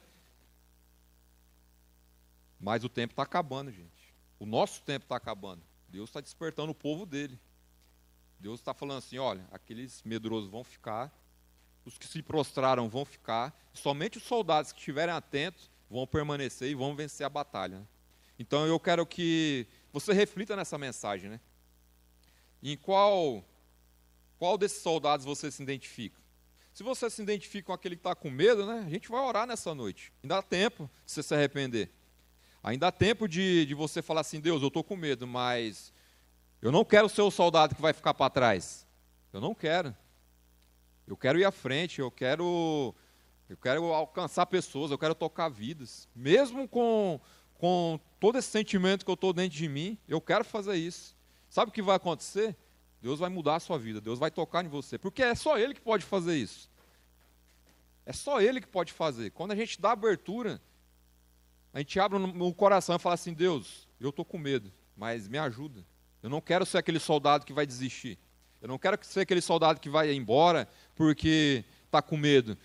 Mas o tempo está acabando, gente. O nosso tempo está acabando. Deus está despertando o povo dele. Deus está falando assim: olha, aqueles medrosos vão ficar, os que se prostraram vão ficar, somente os soldados que estiverem atentos vão permanecer e vão vencer a batalha. Então eu quero que você reflita nessa mensagem, né? Em qual, qual desses soldados você se identifica? Se você se identifica com aquele que está com medo, né? A gente vai orar nessa noite. Ainda dá tempo de você se arrepender. Ainda há tempo de, de você falar assim, Deus, eu estou com medo, mas eu não quero ser o soldado que vai ficar para trás. Eu não quero. Eu quero ir à frente, eu quero, eu quero alcançar pessoas, eu quero tocar vidas. Mesmo com, com todo esse sentimento que eu estou dentro de mim, eu quero fazer isso. Sabe o que vai acontecer? Deus vai mudar a sua vida, Deus vai tocar em você, porque é só Ele que pode fazer isso. É só Ele que pode fazer. Quando a gente dá abertura, a gente abre o coração e fala assim: Deus, eu estou com medo, mas me ajuda. Eu não quero ser aquele soldado que vai desistir. Eu não quero ser aquele soldado que vai embora porque está com medo,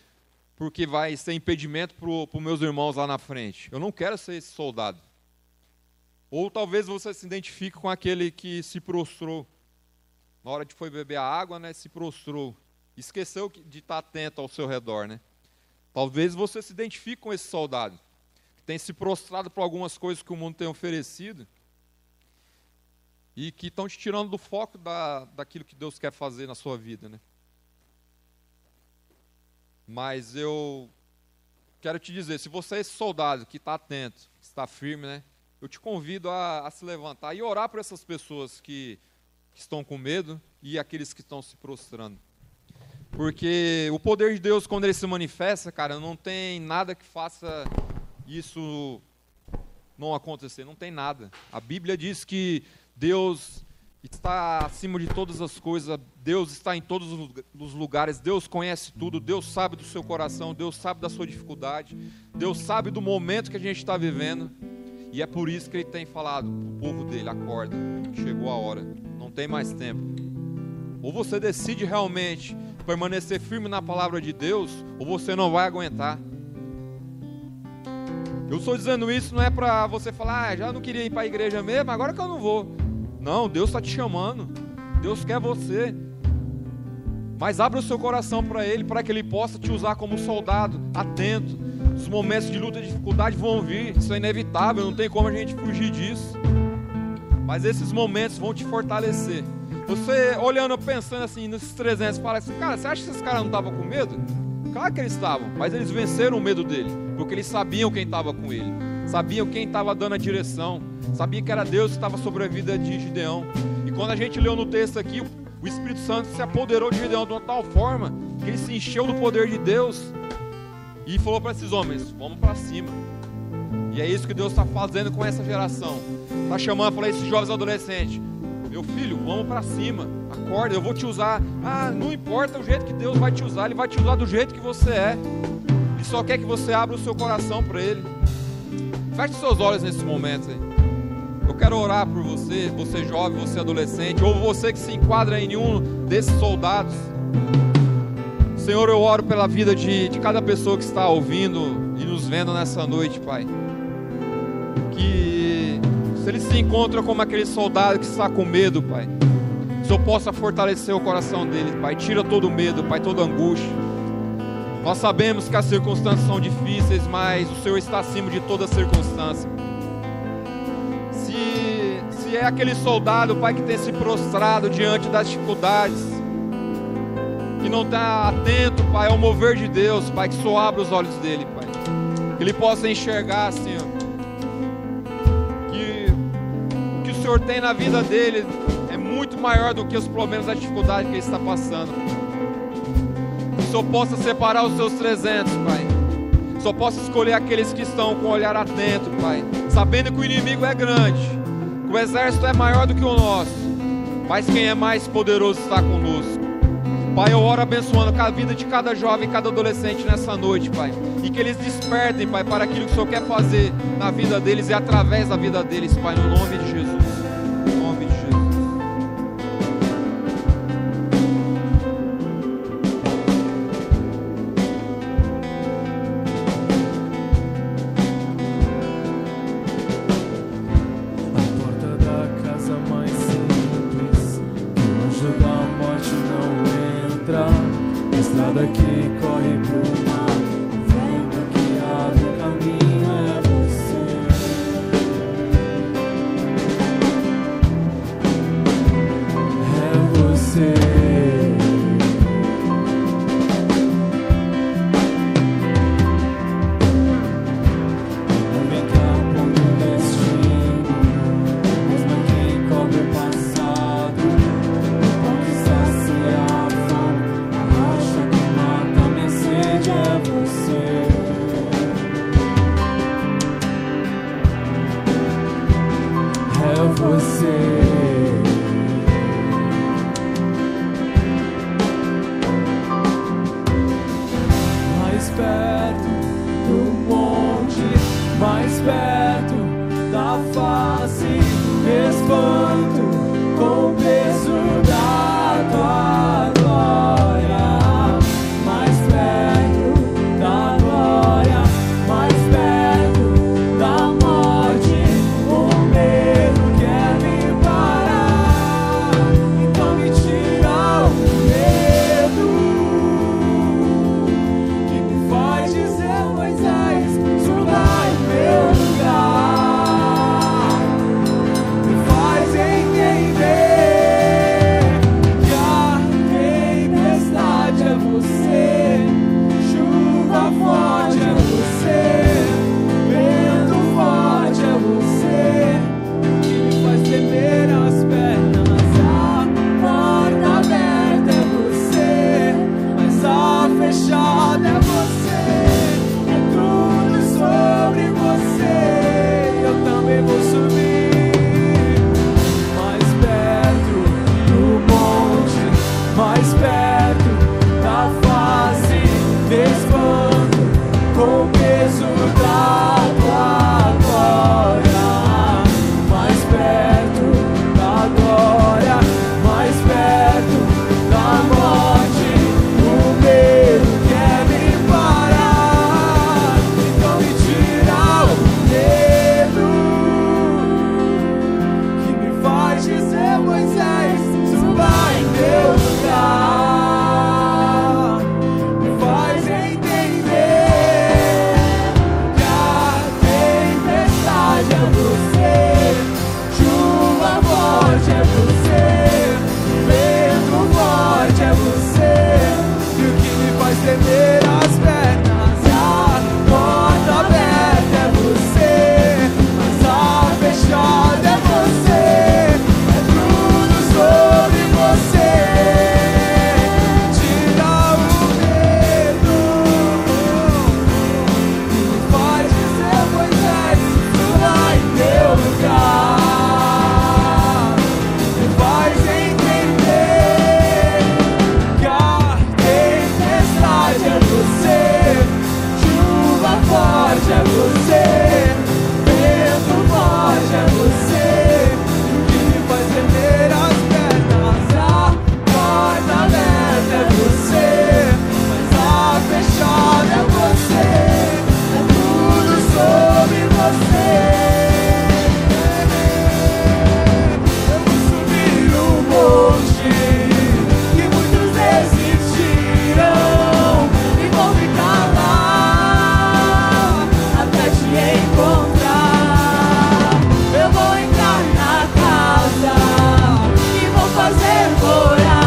porque vai ser impedimento para os meus irmãos lá na frente. Eu não quero ser esse soldado. Ou talvez você se identifique com aquele que se prostrou. Na hora de foi beber a água, né, se prostrou. Esqueceu de estar atento ao seu redor. Né? Talvez você se identifique com esse soldado tem se prostrado por algumas coisas que o mundo tem oferecido e que estão te tirando do foco da, daquilo que Deus quer fazer na sua vida, né? Mas eu quero te dizer, se você é esse soldado que está atento, que está firme, né? Eu te convido a, a, se levantar e orar por essas pessoas que, que estão com medo e aqueles que estão se prostrando. Porque o poder de Deus, quando ele se manifesta, cara, não tem nada que faça isso não acontecer, não tem nada. A Bíblia diz que Deus está acima de todas as coisas, Deus está em todos os lugares, Deus conhece tudo, Deus sabe do seu coração, Deus sabe da sua dificuldade, Deus sabe do momento que a gente está vivendo, e é por isso que Ele tem falado para o povo dele: acorda, chegou a hora, não tem mais tempo. Ou você decide realmente permanecer firme na palavra de Deus, ou você não vai aguentar. Eu estou dizendo isso não é para você falar, ah, já não queria ir para a igreja mesmo, agora que eu não vou. Não, Deus está te chamando. Deus quer você. Mas abra o seu coração para Ele, para que Ele possa te usar como soldado, atento. Os momentos de luta e dificuldade vão vir, isso é inevitável, não tem como a gente fugir disso. Mas esses momentos vão te fortalecer. Você olhando, pensando assim, nesses 300, fala assim, cara, você acha que esses caras não estavam com medo? Claro que eles estavam, mas eles venceram o medo dele, porque eles sabiam quem estava com ele, sabiam quem estava dando a direção, sabiam que era Deus que estava sobre a vida de Gideão. E quando a gente leu no texto aqui, o Espírito Santo se apoderou de Gideão de uma tal forma que ele se encheu do poder de Deus e falou para esses homens: vamos para cima. E é isso que Deus está fazendo com essa geração. Está chamando para esses jovens adolescentes: meu filho, vamos para cima, acorda, eu vou te usar. Ah, não importa o jeito que Deus vai te usar, Ele vai te usar do jeito que você é. Ele só quer que você abra o seu coração para Ele. Feche seus olhos nesse momento aí. Eu quero orar por você, você jovem, você adolescente, ou você que se enquadra em nenhum desses soldados. Senhor, eu oro pela vida de, de cada pessoa que está ouvindo e nos vendo nessa noite, Pai. Que se ele se encontra como aquele soldado que está com medo, Pai, o Senhor possa fortalecer o coração dele, Pai. Tira todo o medo, Pai, toda angústia. Nós sabemos que as circunstâncias são difíceis, mas o Senhor está acima de toda circunstância. É aquele soldado, Pai, que tem se prostrado diante das dificuldades, que não está atento, Pai, ao mover de Deus, Pai, que só abra os olhos dele, Pai. Que ele possa enxergar, Senhor, que o que o Senhor tem na vida dele é muito maior do que os problemas, a dificuldade que ele está passando. Que o Senhor possa separar os seus 300, Pai. Só possa escolher aqueles que estão com o olhar atento, Pai. Sabendo que o inimigo é grande, o exército é maior do que o nosso. Mas quem é mais poderoso está conosco. Pai, eu oro abençoando a vida de cada jovem, cada adolescente nessa noite, Pai. E que eles despertem, Pai, para aquilo que o Senhor quer fazer na vida deles e através da vida deles, Pai, no nome de Jesus. Fazer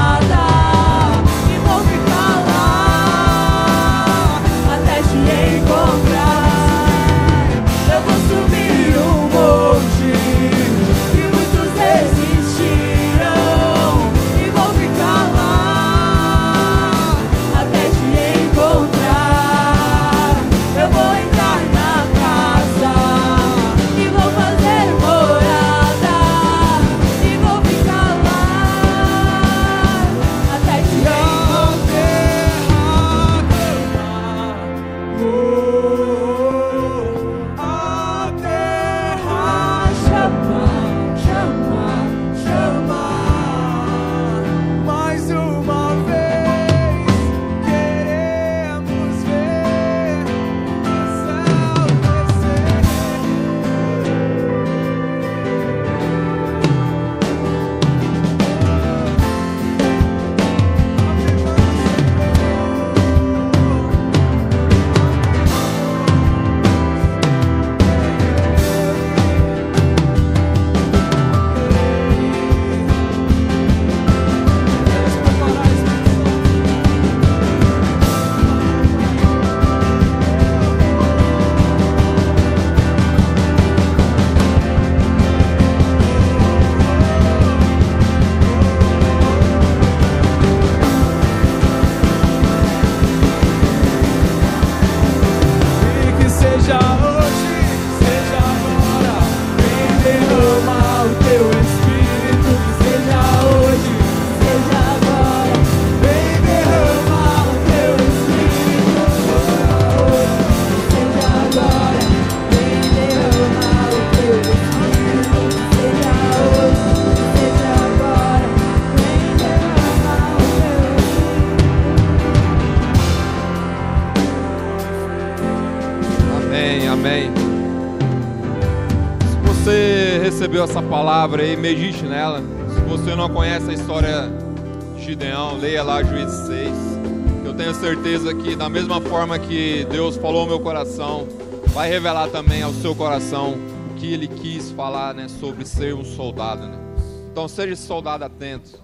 recebeu essa palavra aí, medite nela. Se você não conhece a história de Gideão, leia lá Juízes 6. Eu tenho certeza que, da mesma forma que Deus falou ao meu coração, vai revelar também ao seu coração o que ele quis falar né, sobre ser um soldado. Né? Então, seja soldado atento.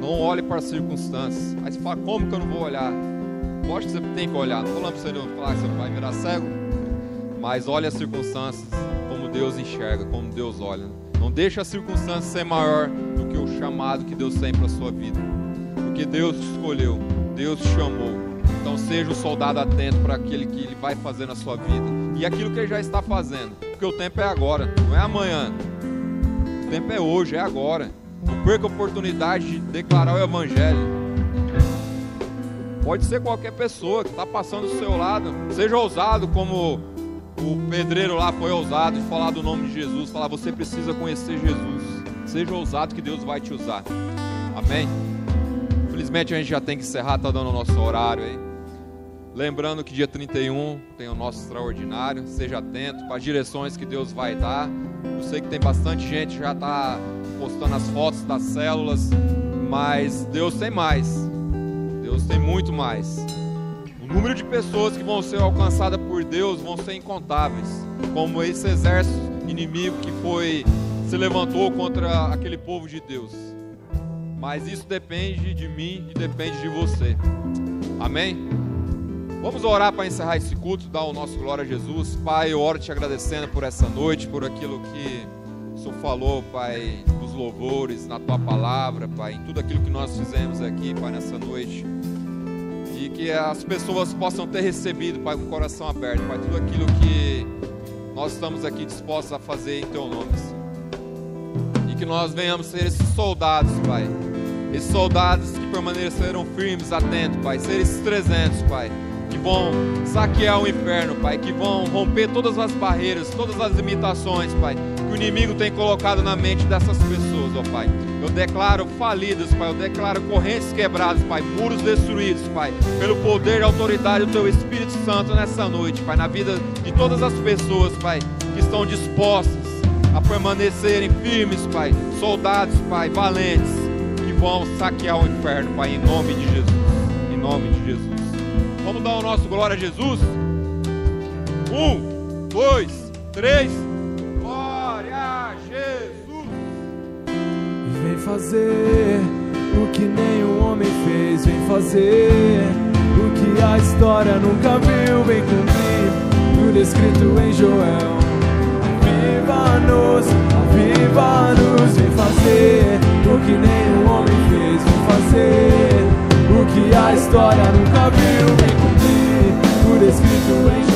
Não olhe para as circunstâncias. Você fala, como que eu não vou olhar? Lógico que você tem que olhar. Não falando para você não falar que você vai virar cego. Mas olhe as circunstâncias Deus enxerga, como Deus olha. Não deixe a circunstância ser maior do que o chamado que Deus tem para a sua vida. Porque Deus te escolheu, Deus te chamou. Então seja um soldado atento para aquele que Ele vai fazer na sua vida. E aquilo que Ele já está fazendo. Porque o tempo é agora, não é amanhã. O tempo é hoje, é agora. Não perca a oportunidade de declarar o Evangelho. Pode ser qualquer pessoa que está passando do seu lado. Seja ousado como o pedreiro lá foi ousado de falar do nome de Jesus. Falar, você precisa conhecer Jesus. Seja ousado que Deus vai te usar. Amém? Infelizmente a gente já tem que encerrar, está dando o nosso horário aí. Lembrando que dia 31 tem o nosso extraordinário. Seja atento para as direções que Deus vai dar. Eu sei que tem bastante gente já está postando as fotos das células, mas Deus tem mais. Deus tem muito mais. O número de pessoas que vão ser alcançadas por Deus vão ser incontáveis, como esse exército inimigo que foi se levantou contra aquele povo de Deus. Mas isso depende de mim e depende de você. Amém? Vamos orar para encerrar esse culto, dar o nosso glória a Jesus. Pai, eu oro te agradecendo por essa noite, por aquilo que o Senhor falou, Pai, nos louvores, na tua palavra, Pai, em tudo aquilo que nós fizemos aqui, Pai, nessa noite. E que as pessoas possam ter recebido, Pai, com o coração aberto, Pai, tudo aquilo que nós estamos aqui dispostos a fazer em teu nome, Senhor. E que nós venhamos ser esses soldados, Pai. Esses soldados que permaneceram firmes, atentos, Pai. Ser esses 300, Pai que vão saquear o inferno, Pai, que vão romper todas as barreiras, todas as limitações, Pai, que o inimigo tem colocado na mente dessas pessoas, ó Pai. Eu declaro falidas, Pai, eu declaro correntes quebradas, Pai, muros destruídos, Pai, pelo poder e autoridade do Teu Espírito Santo nessa noite, Pai, na vida de todas as pessoas, Pai, que estão dispostas a permanecerem firmes, Pai, soldados, Pai, valentes, que vão saquear o inferno, Pai, em nome de Jesus, em nome de Jesus. Vamos dar o nosso glória a Jesus? Um, dois, três. Glória a Jesus. Vem fazer o que nenhum homem fez. Vem fazer o que a história nunca viu. Vem cumprir tudo escrito em Joel. Aviva-nos, aviva-nos. Vem fazer o que nenhum homem fez. Vem fazer o que a história nunca viu. Vem cumprir tudo escrito em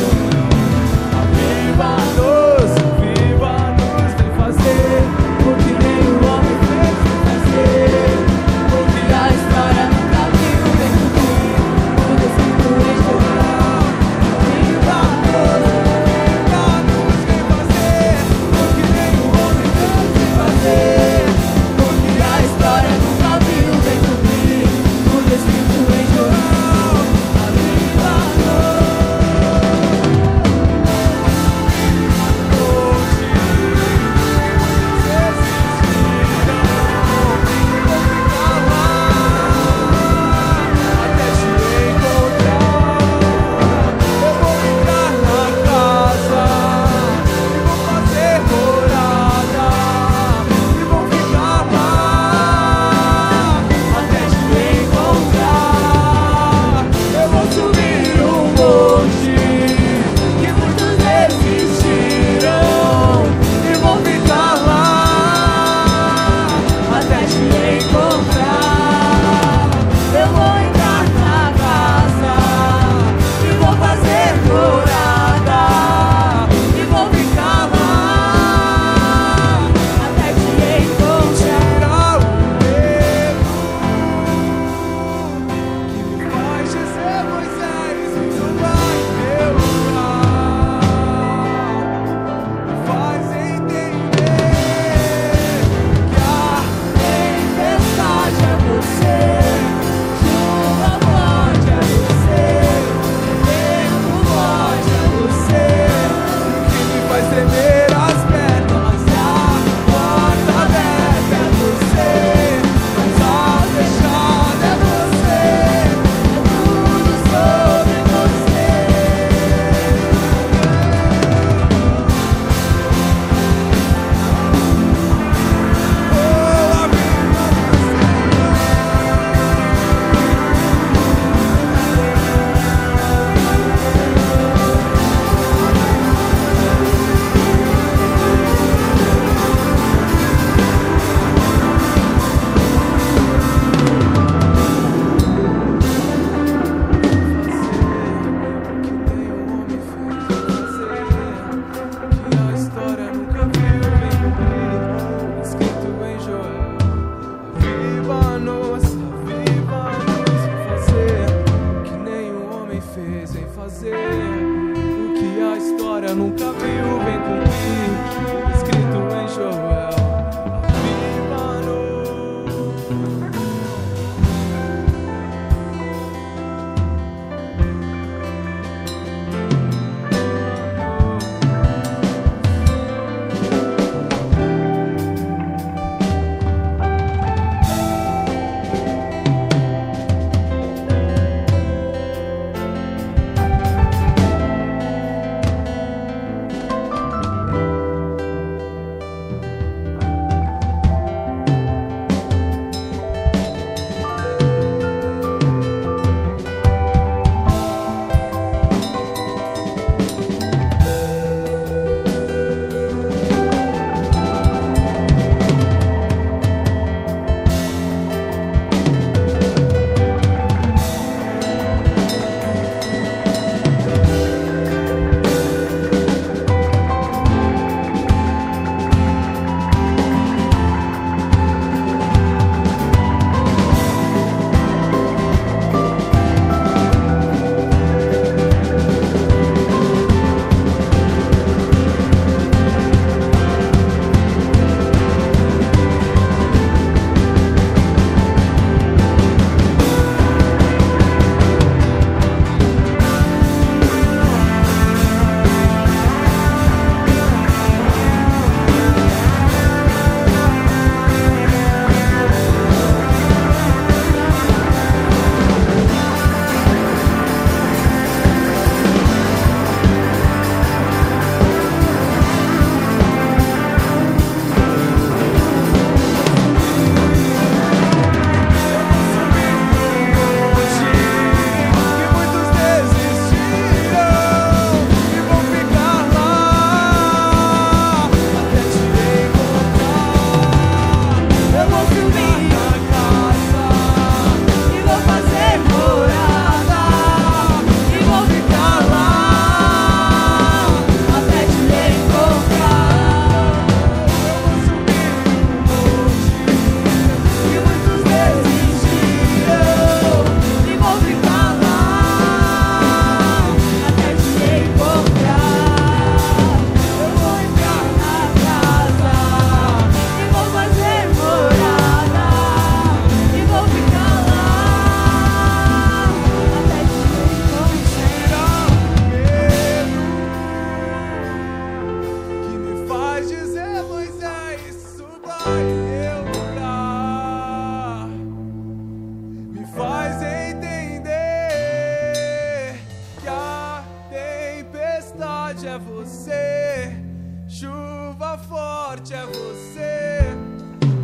chuva forte é você,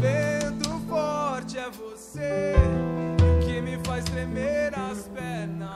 vento forte é você, o que me faz tremer as pernas.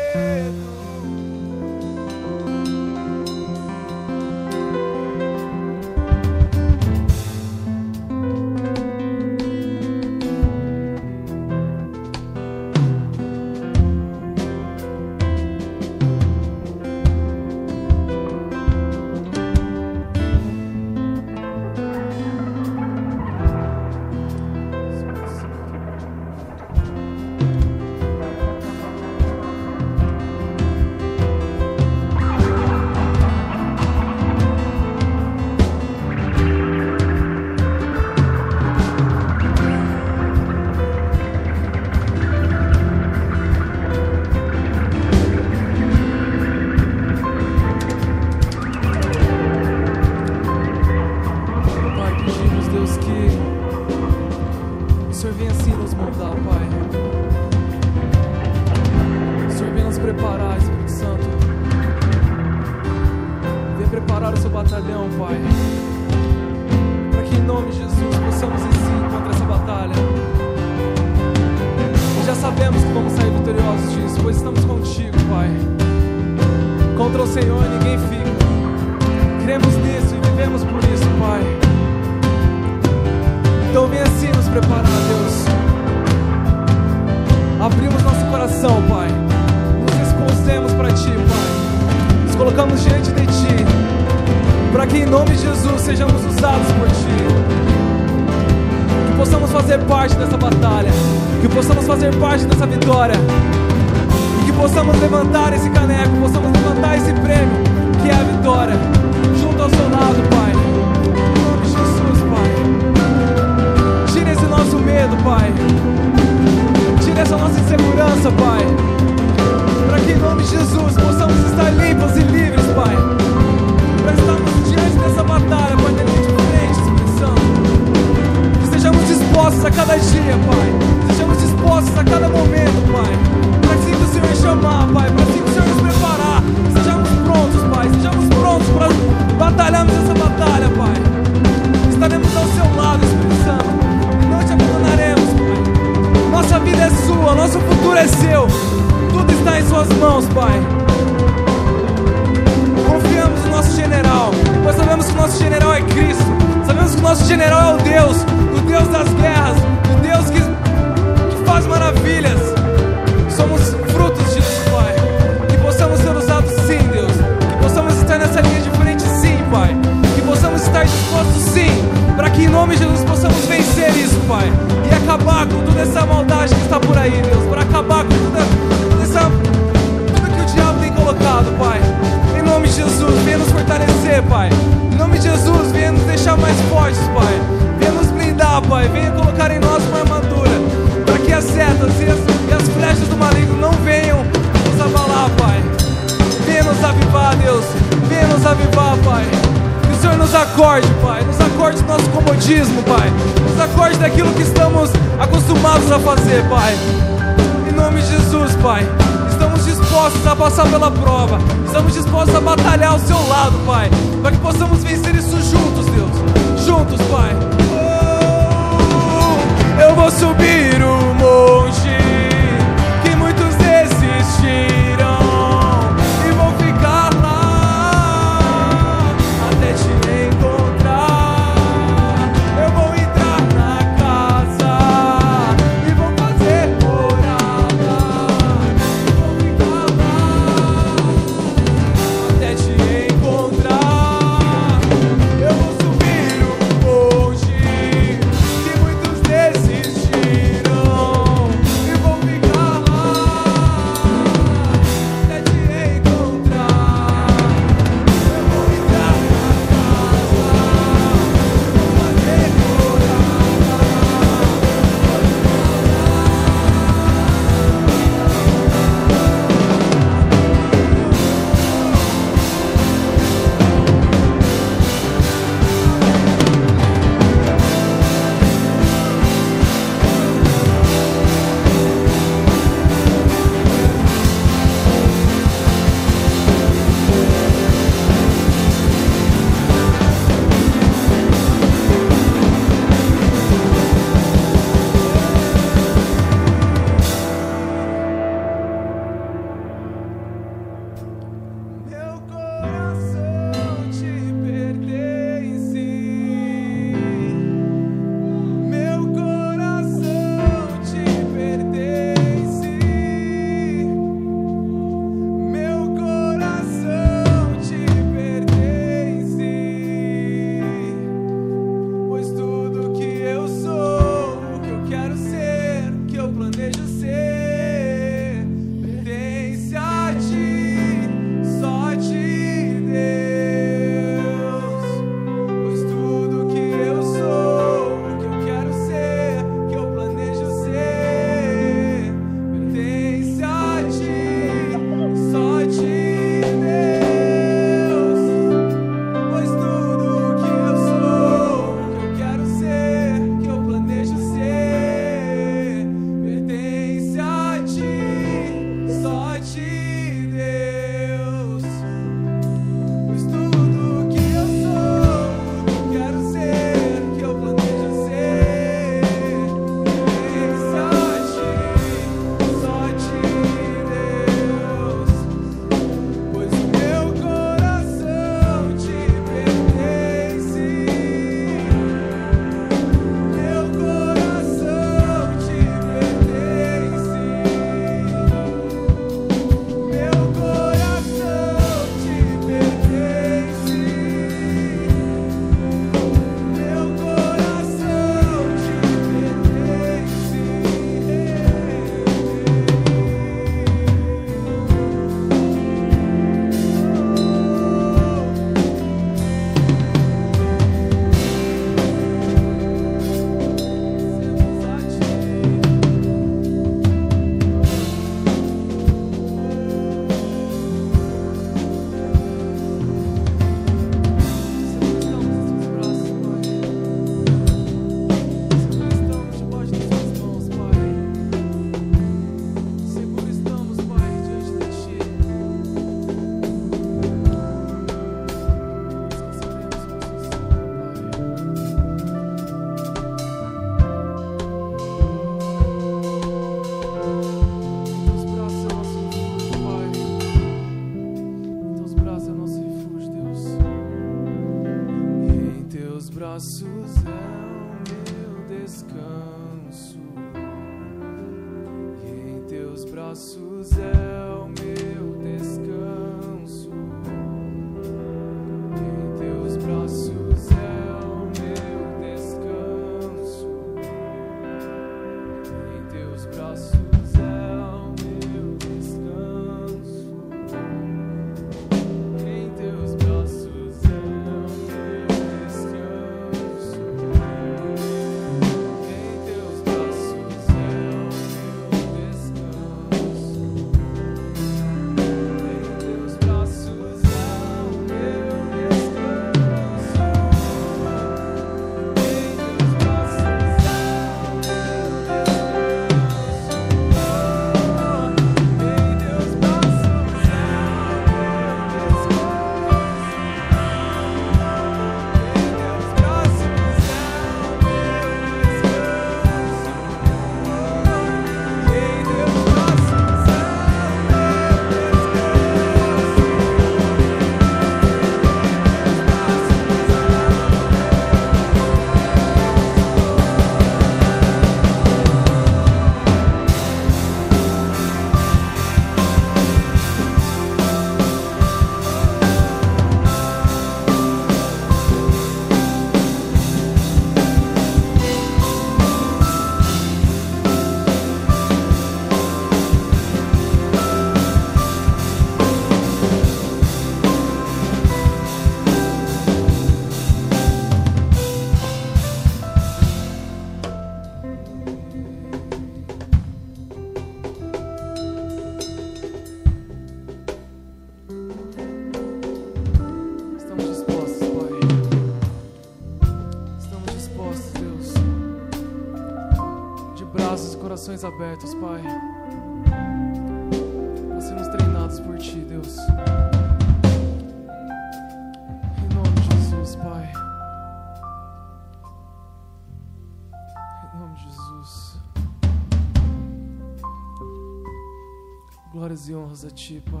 a Ti, Pai.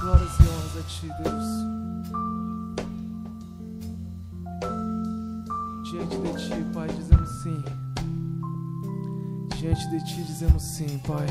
Glórias e honras a Ti, Deus. Diante de Ti, Pai, dizemos sim. Diante de Ti, dizemos sim, Pai.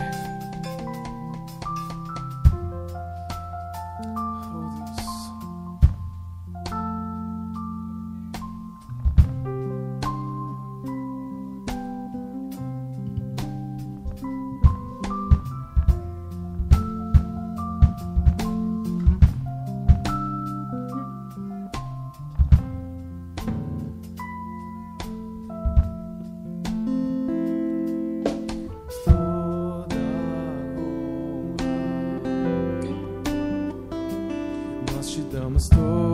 I'm.